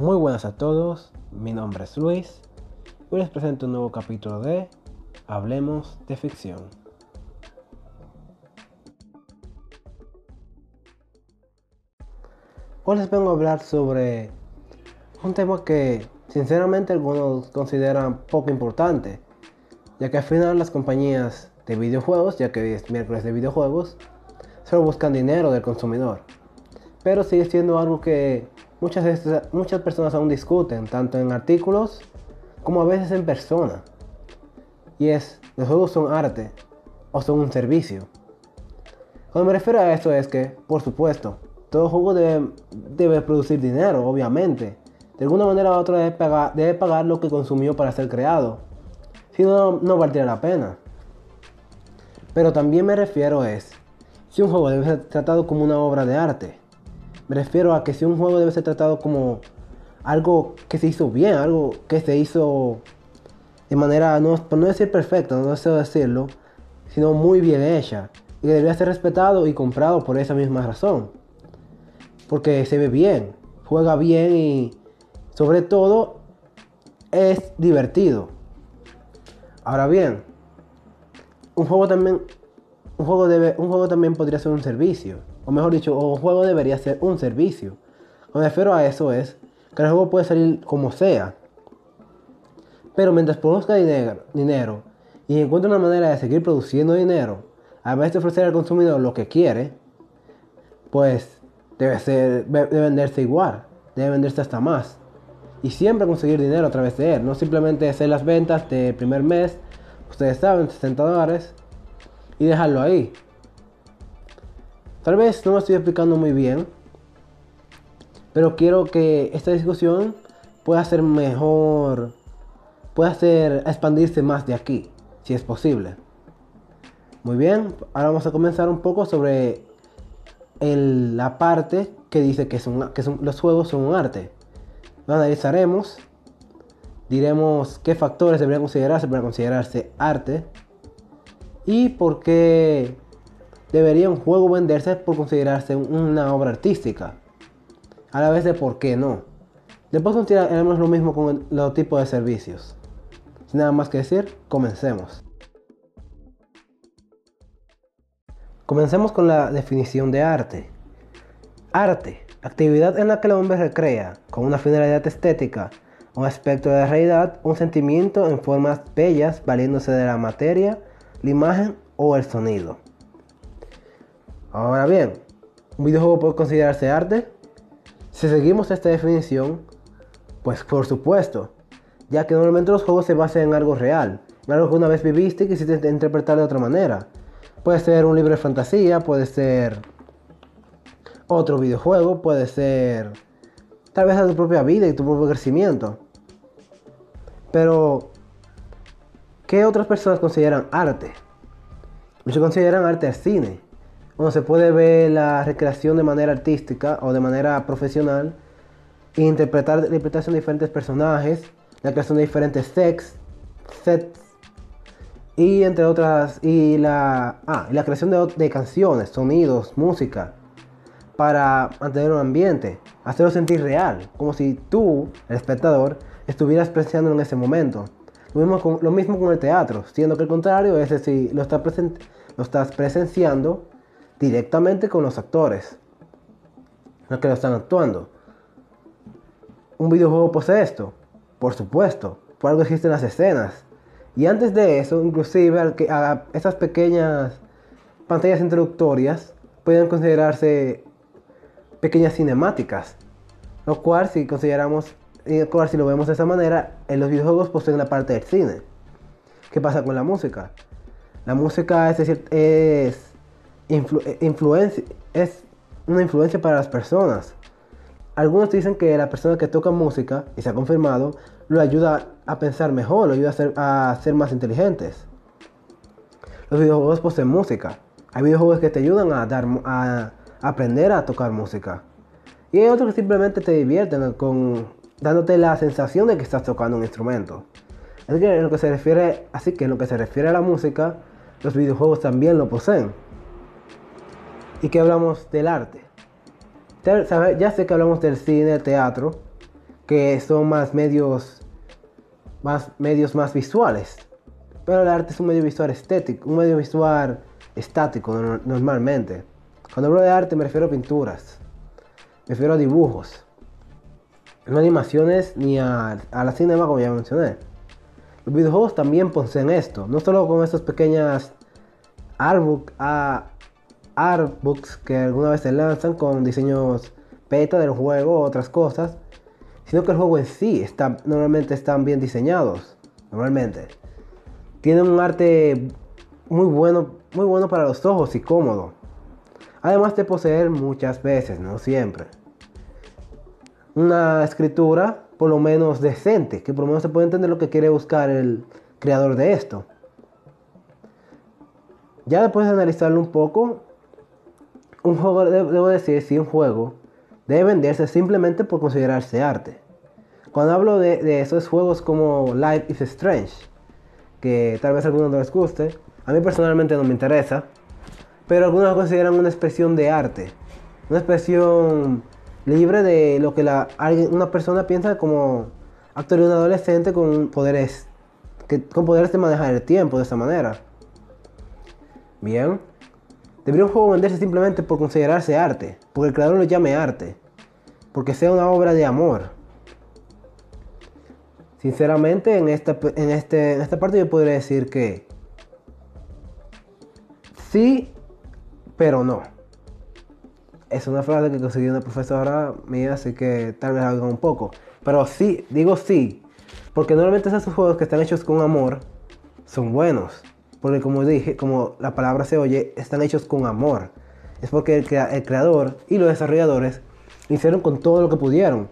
Muy buenas a todos, mi nombre es Luis. Hoy les presento un nuevo capítulo de Hablemos de Ficción. Hoy les vengo a hablar sobre un tema que sinceramente algunos consideran poco importante, ya que al final las compañías de videojuegos, ya que es miércoles de videojuegos, solo buscan dinero del consumidor. Pero sigue siendo algo que muchas, muchas personas aún discuten, tanto en artículos como a veces en persona. Y es, los juegos son arte o son un servicio. Cuando me refiero a esto es que, por supuesto, todo juego debe, debe producir dinero, obviamente. De alguna manera u otra debe pagar, debe pagar lo que consumió para ser creado. Si no, no valdría la pena. Pero también me refiero es, si un juego debe ser tratado como una obra de arte. Me refiero a que si un juego debe ser tratado como algo que se hizo bien, algo que se hizo de manera, no, por no decir perfecta, no sé decirlo, sino muy bien hecha. Y que debería ser respetado y comprado por esa misma razón. Porque se ve bien, juega bien y sobre todo es divertido. Ahora bien, un juego también un juego, debe, un juego también podría ser un servicio. O mejor dicho, un juego debería ser un servicio. Lo que me refiero a eso es que el juego puede salir como sea. Pero mientras produzca dinero, dinero y encuentre una manera de seguir produciendo dinero, a vez de ofrecer al consumidor lo que quiere, pues debe, ser, debe venderse igual, debe venderse hasta más. Y siempre conseguir dinero a través de él, no simplemente hacer las ventas del primer mes, ustedes saben, 60 dólares, y dejarlo ahí. Tal vez no me estoy explicando muy bien, pero quiero que esta discusión pueda ser mejor, pueda ser expandirse más de aquí, si es posible. Muy bien, ahora vamos a comenzar un poco sobre la parte que dice que, son, que los juegos son un arte. Lo analizaremos, diremos qué factores deberían considerarse para considerarse arte y por qué debería un juego venderse por considerarse una obra artística. A la vez de por qué no. Después consideraremos lo mismo con los tipos de servicios. Sin nada más que decir, comencemos. Comencemos con la definición de arte. Arte, actividad en la que el hombre recrea, con una finalidad estética, un aspecto de realidad, un sentimiento en formas bellas, valiéndose de la materia, la imagen o el sonido. Ahora bien, ¿un videojuego puede considerarse arte? Si seguimos esta definición, pues por supuesto, ya que normalmente los juegos se basan en algo real, en algo que una vez viviste y quisiste interpretar de otra manera. Puede ser un libro de fantasía, puede ser otro videojuego, puede ser tal vez a tu propia vida y tu propio crecimiento. Pero ¿Qué otras personas consideran arte? Muchos consideran arte el cine, donde se puede ver la recreación de manera artística o de manera profesional, interpretar la interpretación de diferentes personajes, la creación de diferentes sets, sets y entre otras, y la, ah, y la creación de, de canciones, sonidos, música, para mantener un ambiente, hacerlo sentir real, como si tú, el espectador, estuvieras presenciando en ese momento. Lo mismo, con, lo mismo con el teatro, siendo que el contrario es decir, lo, está lo estás presenciando directamente con los actores, los que lo están actuando. ¿Un videojuego posee esto? Por supuesto, por algo existen las escenas. Y antes de eso, inclusive a esas pequeñas pantallas introductorias pueden considerarse pequeñas cinemáticas, lo cual si consideramos y si lo vemos de esa manera, en los videojuegos poseen la parte del cine. ¿Qué pasa con la música? La música es, es, eh, influencia, es una influencia para las personas. Algunos dicen que la persona que toca música, y se ha confirmado, lo ayuda a pensar mejor, lo ayuda a ser, más inteligentes. Los videojuegos poseen música. Hay videojuegos que te ayudan a, aprender a tocar música. Y hay otros que simplemente te divierten con dándote la sensación de que estás tocando un instrumento. Es que así que en lo que se refiere a la música, los videojuegos también lo poseen. ¿Y que hablamos del arte? Ya sé que hablamos del cine, teatro, que son más medios más medios más visuales. Pero el arte es un medio visual estético, un medio visual estático normalmente. Cuando hablo de arte me refiero a pinturas, me refiero a dibujos, no animaciones ni a, la cinema como ya mencioné. Los videojuegos también poseen esto, no solo con estas pequeñas artbook, artbooks que alguna vez se lanzan con diseños beta del juego o otras cosas, sino que el juego en sí está, normalmente están bien diseñados, normalmente. Tienen un arte muy bueno, muy bueno para los ojos y cómodo. Además de poseer muchas veces, no siempre, una escritura por lo menos decente, que por lo menos se puede entender lo que quiere buscar el creador de esto. Ya después de analizarlo un poco, un juego, debo decir, si un juego debe venderse simplemente por considerarse arte. Cuando hablo de, esos juegos como Life is Strange, que tal vez a algunos no les guste, a mí personalmente no me interesa, pero algunos lo consideran una expresión de arte, una expresión libre de lo que la, una persona piensa como actor de un adolescente con poderes, que, con poderes de manejar el tiempo de esa manera. Bien, debería un juego venderse simplemente por considerarse arte, porque el creador lo llame arte, porque sea una obra de amor. Sinceramente, en esta, en, este, en esta parte yo podría decir que sí, pero no. Es una frase que conseguí una profesora mía, así que tal vez haga un poco. Pero sí, digo sí, porque normalmente esos juegos que están hechos con amor son buenos. Porque como dije, como la palabra se oye, están hechos con amor. Es porque el, creador y los desarrolladores hicieron con todo lo que pudieron.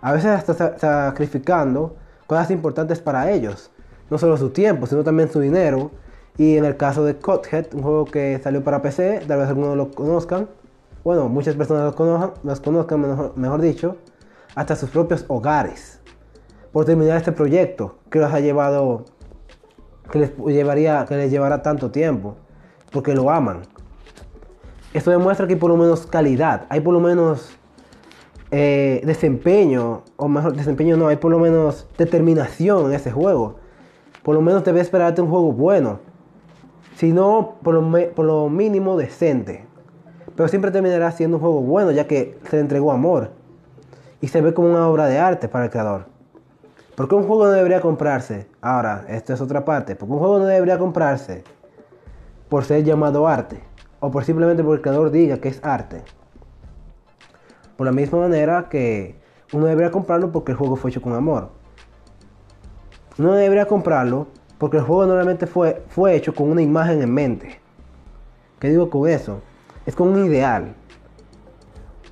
A veces hasta sacrificando cosas importantes para ellos. No solo su tiempo, sino también su dinero. Y en el caso de Cuphead, un juego que salió para PC, tal vez algunos lo conozcan. Bueno, muchas personas los conozcan mejor dicho, hasta sus propios hogares. Por terminar este proyecto que los ha llevado que les llevaría, que les llevará tanto tiempo, porque lo aman. Esto demuestra que hay por lo menos calidad, hay por lo menos eh, desempeño, o mejor, desempeño no, hay por lo menos determinación en ese juego. Por lo menos debe esperarte un juego bueno, si no, por lo, por lo mínimo decente. Pero siempre terminará siendo un juego bueno, ya que se le entregó amor y se ve como una obra de arte para el creador. ¿Por qué un juego no debería comprarse? Ahora, esto es otra parte. Porque un juego no debería comprarse por ser llamado arte. O por simplemente porque el creador diga que es arte. Por la misma manera que uno debería comprarlo porque el juego fue hecho con amor. Uno debería comprarlo porque el juego normalmente fue, fue hecho con una imagen en mente. ¿Qué digo con eso? Es con un ideal.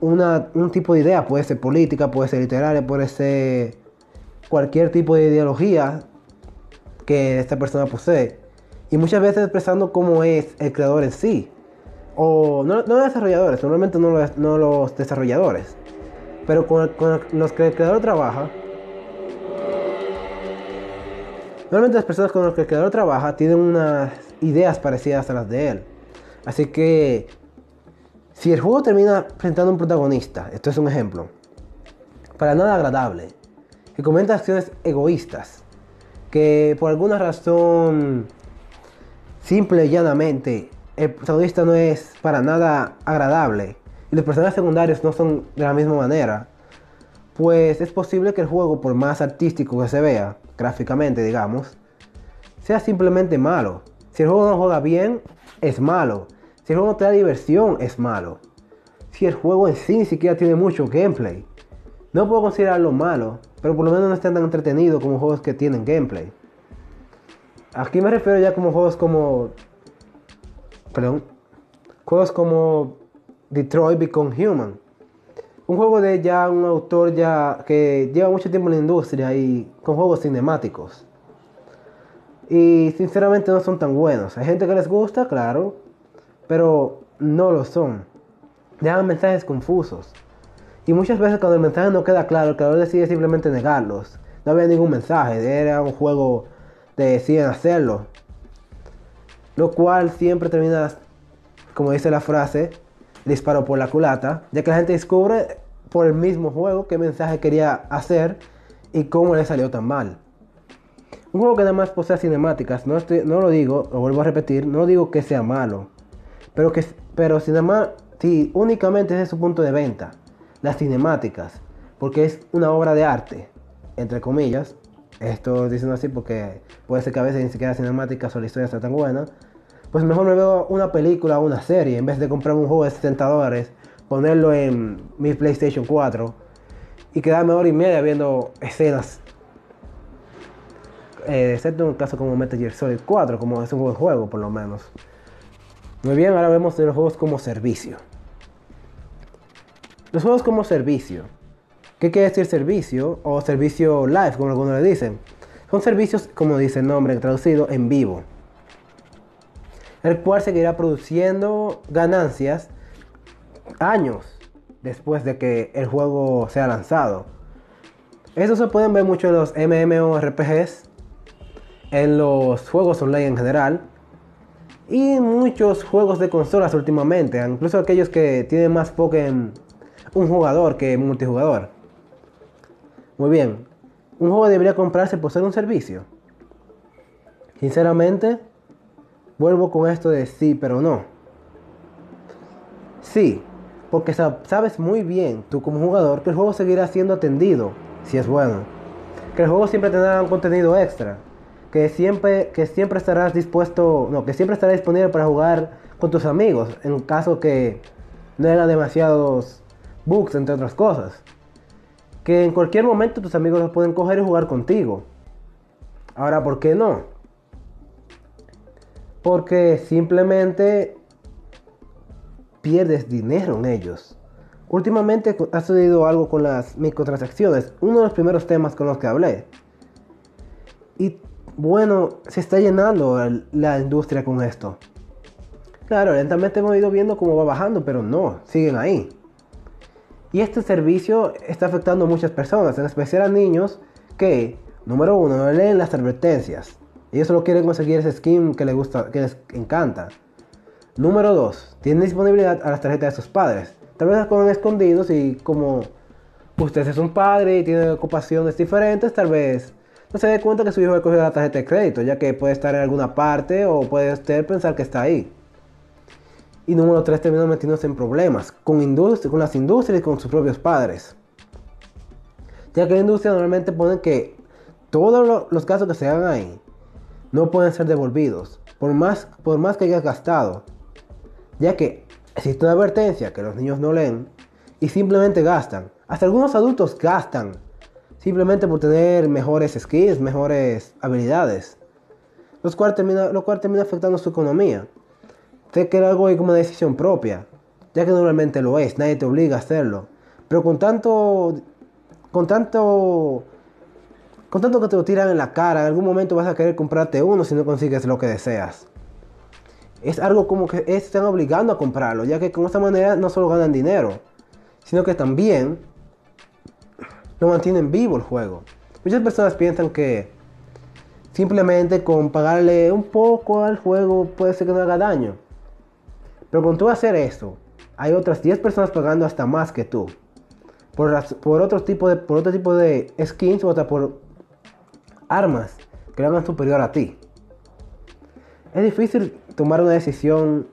un tipo de idea, puede ser política, puede ser literaria, puede ser cualquier tipo de ideología que esta persona posee. Y muchas veces expresando cómo es el creador en sí. O no, los desarrolladores, normalmente no los, no los desarrolladores. Pero con, los que el creador trabaja. Normalmente las personas con las que el creador trabaja tienen unas ideas parecidas a las de él. Así que si el juego termina presentando un protagonista, esto es un ejemplo, para nada agradable, que comenta acciones egoístas, que por alguna razón simple y llanamente el protagonista no es para nada agradable y los personajes secundarios no son de la misma manera, pues es posible que el juego, por más artístico que se vea, gráficamente digamos, sea simplemente malo. Si el juego no juega bien, es malo. Si el juego no te da diversión, es malo. Si el juego en sí ni siquiera tiene mucho gameplay, no puedo considerarlo malo, pero por lo menos no están tan entretenidos como juegos que tienen gameplay. Aquí me refiero ya como juegos como. Perdón. Juegos como Detroit Become Human. Un juego de ya un autor ya que lleva mucho tiempo en la industria y con juegos cinemáticos. Y sinceramente no son tan buenos. Hay gente que les gusta, claro, pero no lo son. Dejan mensajes confusos. Y muchas veces cuando el mensaje no queda claro, el creador decide simplemente negarlos. No había ningún mensaje, era un juego de deciden hacerlo. Lo cual siempre termina, como dice la frase, disparo por la culata, ya que la gente descubre por el mismo juego, qué mensaje quería hacer y cómo le salió tan mal. Un juego que además posee cinemáticas, no, no lo digo, lo vuelvo a repetir, no digo que sea malo, pero que pero cinema, si únicamente es su punto de venta, las cinemáticas, porque es una obra de arte, entre comillas, esto diciendo así porque puede ser que a veces ni siquiera cinemáticas o la historia sea tan buena, pues mejor me veo una película o una serie en vez de comprar un juego de 60 dólares, ponerlo en mi PlayStation 4 y quedarme hora y media viendo escenas. Eh, excepto en un caso como Metal Gear Solid 4, como es un buen juego por lo menos. Muy bien, ahora vemos de los juegos como servicio. Los juegos como servicio. ¿Qué quiere decir servicio? O servicio live, como algunos le dicen. Son servicios, como dice el nombre traducido, en vivo el cual seguirá produciendo ganancias años después de que el juego sea lanzado. Eso se pueden ver mucho en los MMORPGs, en los juegos online en general y muchos juegos de consolas últimamente, incluso aquellos que tienen más foco en un jugador que multijugador. Muy bien, un juego debería comprarse por ser un servicio. Sinceramente, Vuelvo con esto de sí, pero no. Sí, porque sabes muy bien, tú como jugador, que el juego seguirá siendo atendido, si es bueno. Que el juego siempre tendrá un contenido extra. Que siempre, que siempre estarás dispuesto, no, que siempre estará disponible para jugar con tus amigos, en caso que no haya demasiados bugs, entre otras cosas. Que en cualquier momento tus amigos los pueden coger y jugar contigo. Ahora, ¿por qué no? porque simplemente pierdes dinero en ellos. Últimamente ha sucedido algo con las microtransacciones, uno de los primeros temas con los que hablé. Y bueno, se está llenando la industria con esto. Claro, lentamente hemos ido viendo cómo va bajando, pero no, siguen ahí. Y este servicio está afectando a muchas personas, en especial a niños que, número uno, no leen las advertencias. Ellos solo quieren conseguir ese skin que les gusta, que les encanta. Número 2. Tienen disponibilidad a las tarjetas de sus padres. Tal vez las ponen escondidos y como usted es un padre y tiene ocupaciones diferentes, tal vez no se dé cuenta que su hijo ha cogido la tarjeta de crédito, ya que puede estar en alguna parte o puede usted pensar que está ahí. Y número 3, termina metiéndose en problemas con, con las industrias y con sus propios padres. Ya que la industria normalmente pone que todos los casos que se hagan ahí no pueden ser devolvidos, por más, por más que hayas gastado, ya que existe una advertencia que los niños no leen y simplemente gastan. Hasta algunos adultos gastan simplemente por tener mejores skills, mejores habilidades, lo cual termina, lo cual termina afectando su economía. Sé que era algo como una decisión propia, ya que normalmente lo es, nadie te obliga a hacerlo. Pero con tanto, con tanto con tanto que te lo tiran en la cara, en algún momento vas a querer comprarte uno si no consigues lo que deseas. Es algo como que están obligando a comprarlo, ya que con esta manera no solo ganan dinero, sino que también lo mantienen vivo el juego. Muchas personas piensan que simplemente con pagarle un poco al juego puede ser que no haga daño. Pero con tú hacer eso, hay otras 10 personas pagando hasta más que tú. Por, por, otro, tipo de, por otro tipo de skins o hasta por armas que le hagan superior a ti. Es difícil tomar una decisión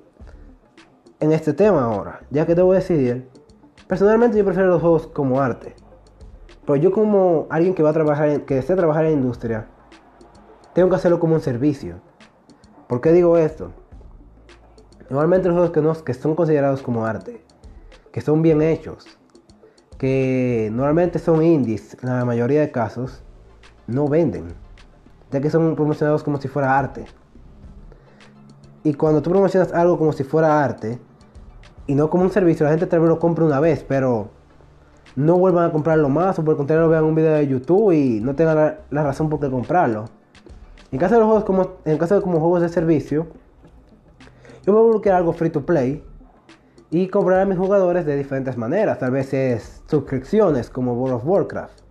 en este tema ahora, ya que debo decidir. Personalmente yo prefiero los juegos como arte. Pero yo como alguien que va a trabajar, que desea trabajar en la industria, tengo que hacerlo como un servicio. ¿Por qué digo esto? Normalmente los juegos que, no, que son considerados como arte, que son bien hechos, que normalmente son indies en la mayoría de casos, no venden, ya que son promocionados como si fuera arte. Y cuando tú promocionas algo como si fuera arte, y no como un servicio, la gente tal vez lo compra una vez, pero no vuelvan a comprarlo más, o por el contrario vean un video de YouTube y no tengan la, razón por qué comprarlo. En caso de los juegos como, en caso de como juegos de servicio, yo voy a bloquear algo free to play y cobrar a mis jugadores de diferentes maneras. Tal vez es suscripciones como World of Warcraft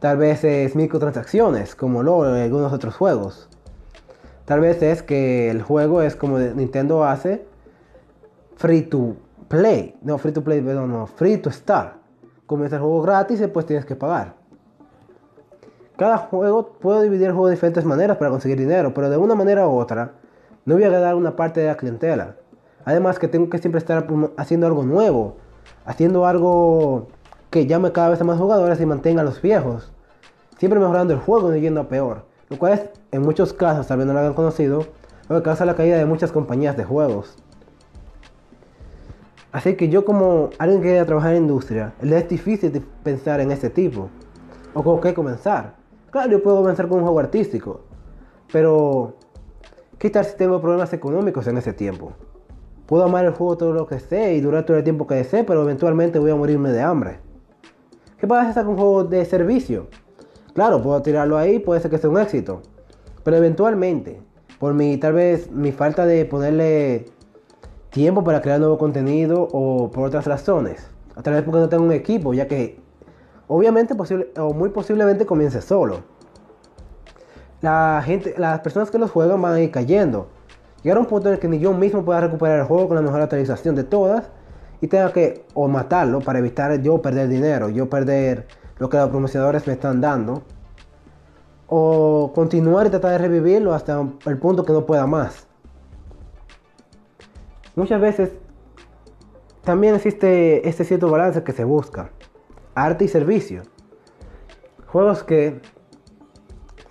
Tal vez es microtransacciones, como lo en algunos otros juegos. Tal vez es que el juego es como Nintendo hace, free to play. No, free to play, no, no, free to start. comienza el juego gratis y después tienes que pagar. Cada juego puedo dividir el juego de diferentes maneras para conseguir dinero, pero de una manera u otra no voy a ganar una parte de la clientela. Además que tengo que siempre estar haciendo algo nuevo, haciendo algo que llame cada vez a más jugadores y mantenga a los viejos. Siempre mejorando el juego y yendo a peor. Lo cual es, en muchos casos, tal vez no lo hayan conocido, lo que causa la caída de muchas compañías de juegos. Así que yo como alguien que quiere trabajar en industria, es difícil pensar en este tipo. O con qué comenzar. Claro, yo puedo comenzar con un juego artístico. Pero, ¿qué tal si tengo problemas económicos en ese tiempo? Puedo amar el juego todo lo que sé y durar todo el tiempo que desee, pero eventualmente voy a morirme de hambre. ¿Qué pasa si saco un juego de servicio? Claro, puedo tirarlo ahí, puede ser que sea un éxito. Pero eventualmente, por mi, tal vez mi falta de ponerle tiempo para crear nuevo contenido o por otras razones. A vez porque no tengo un equipo, ya que obviamente posible, o muy posiblemente comience solo. Las personas que los juegan van a ir cayendo. Llegar a un punto en el que ni yo mismo pueda recuperar el juego con la mejor actualización de todas y tenga que o matarlo para evitar yo perder dinero, yo perder lo que los promocionadores me están dando, o continuar y tratar de revivirlo hasta el punto que no pueda más. Muchas veces también existe este cierto balance que se busca, arte y servicio. Juegos que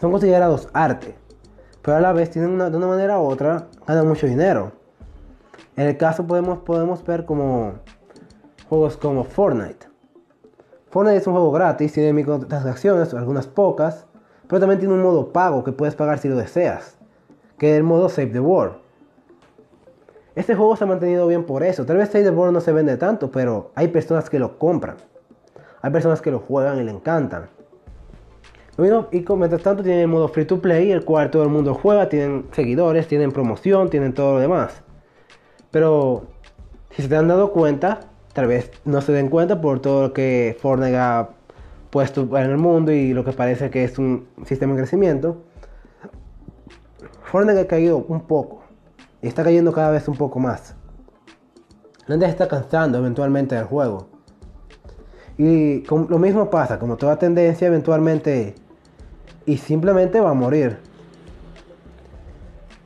son considerados arte, pero a la vez tienen de una manera u otra ganan mucho dinero. En el caso podemos, podemos ver como juegos como Fortnite. Fortnite es un juego gratis, tiene microtransacciones, algunas pocas, pero también tiene un modo pago que puedes pagar si lo deseas, que es el modo Save the World. Este juego se ha mantenido bien por eso. Tal vez Save the World no se vende tanto, pero hay personas que lo compran. Hay personas que lo juegan y le encantan. Y mientras tanto tienen el modo free to play, el cual todo el mundo juega, tienen seguidores, tienen promoción, tienen todo lo demás. Pero si se han dado cuenta, tal vez no se den cuenta por todo lo que Fortnite ha puesto en el mundo y lo que parece que es un sistema de crecimiento. Fortnite ha caído un poco y está cayendo cada vez un poco más. La gente está cansando eventualmente del juego. Y lo mismo pasa, como toda tendencia, eventualmente y simplemente va a morir.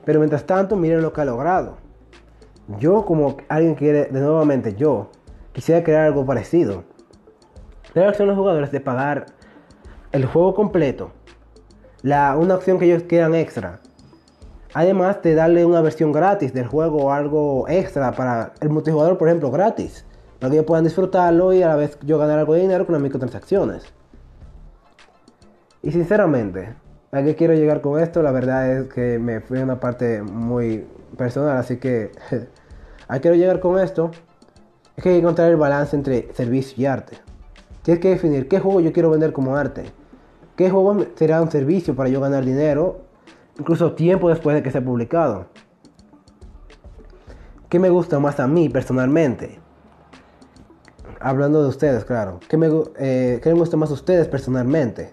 Pero mientras tanto, miren lo que ha logrado. Yo, como alguien que quiere, de nuevamente yo, quisiera crear algo parecido. La opción a los jugadores de pagar el juego completo, la, una opción que ellos quieran extra. Además de darle una versión gratis del juego o algo extra para el multijugador, por ejemplo, gratis. Para que ellos puedan disfrutarlo y a la vez yo ganar algo de dinero con las microtransacciones. Y sinceramente, ¿a qué quiero llegar con esto? La verdad es que me fui a una parte muy personal, así que ¿a qué quiero llegar con esto? Es que hay que encontrar el balance entre servicio y arte. Tienes que definir qué juego yo quiero vender como arte. ¿Qué juego será un servicio para yo ganar dinero? Incluso tiempo después de que sea publicado. ¿Qué me gusta más a mí personalmente? Hablando de ustedes, claro. ¿Qué me, eh, ¿qué me gusta más a ustedes personalmente?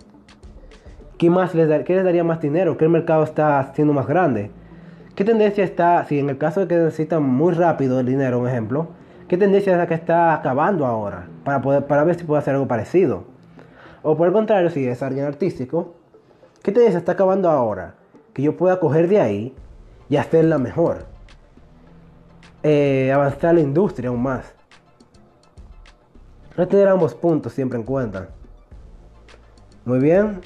¿Qué, más les, ¿Qué les daría más dinero? ¿Qué mercado está siendo más grande? ¿Qué tendencia está, si en el caso de que necesitan muy rápido el dinero, un ejemplo, qué tendencia es la que está acabando ahora? Para, poder, para ver si puede hacer algo parecido. O por el contrario, si es alguien artístico, ¿qué tendencia está acabando ahora? Que yo pueda coger de ahí y hacerla mejor. Eh, avanzar la industria aún más. Que tener ambos puntos siempre en cuenta. Muy bien,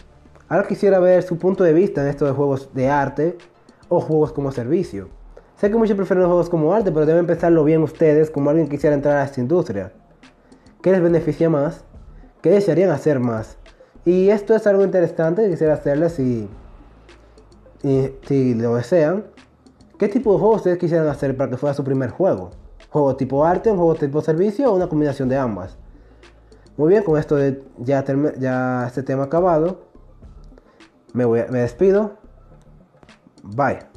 Ahora quisiera ver su punto de vista en esto de juegos de arte o juegos como servicio. Sé que muchos prefieren los juegos como arte, pero deben pensarlo bien ustedes como alguien quisiera entrar a esta industria. ¿Qué les beneficia más? ¿Qué desearían hacer más? Y esto es algo interesante que quisiera hacerles si, si lo desean. ¿Qué tipo de juegos ustedes quisieran hacer para que fuera su primer juego? ¿Juego tipo arte, un juego tipo servicio o una combinación de ambas? Muy bien, con esto ya, ya este tema acabado. Me, voy, me despido. Bye.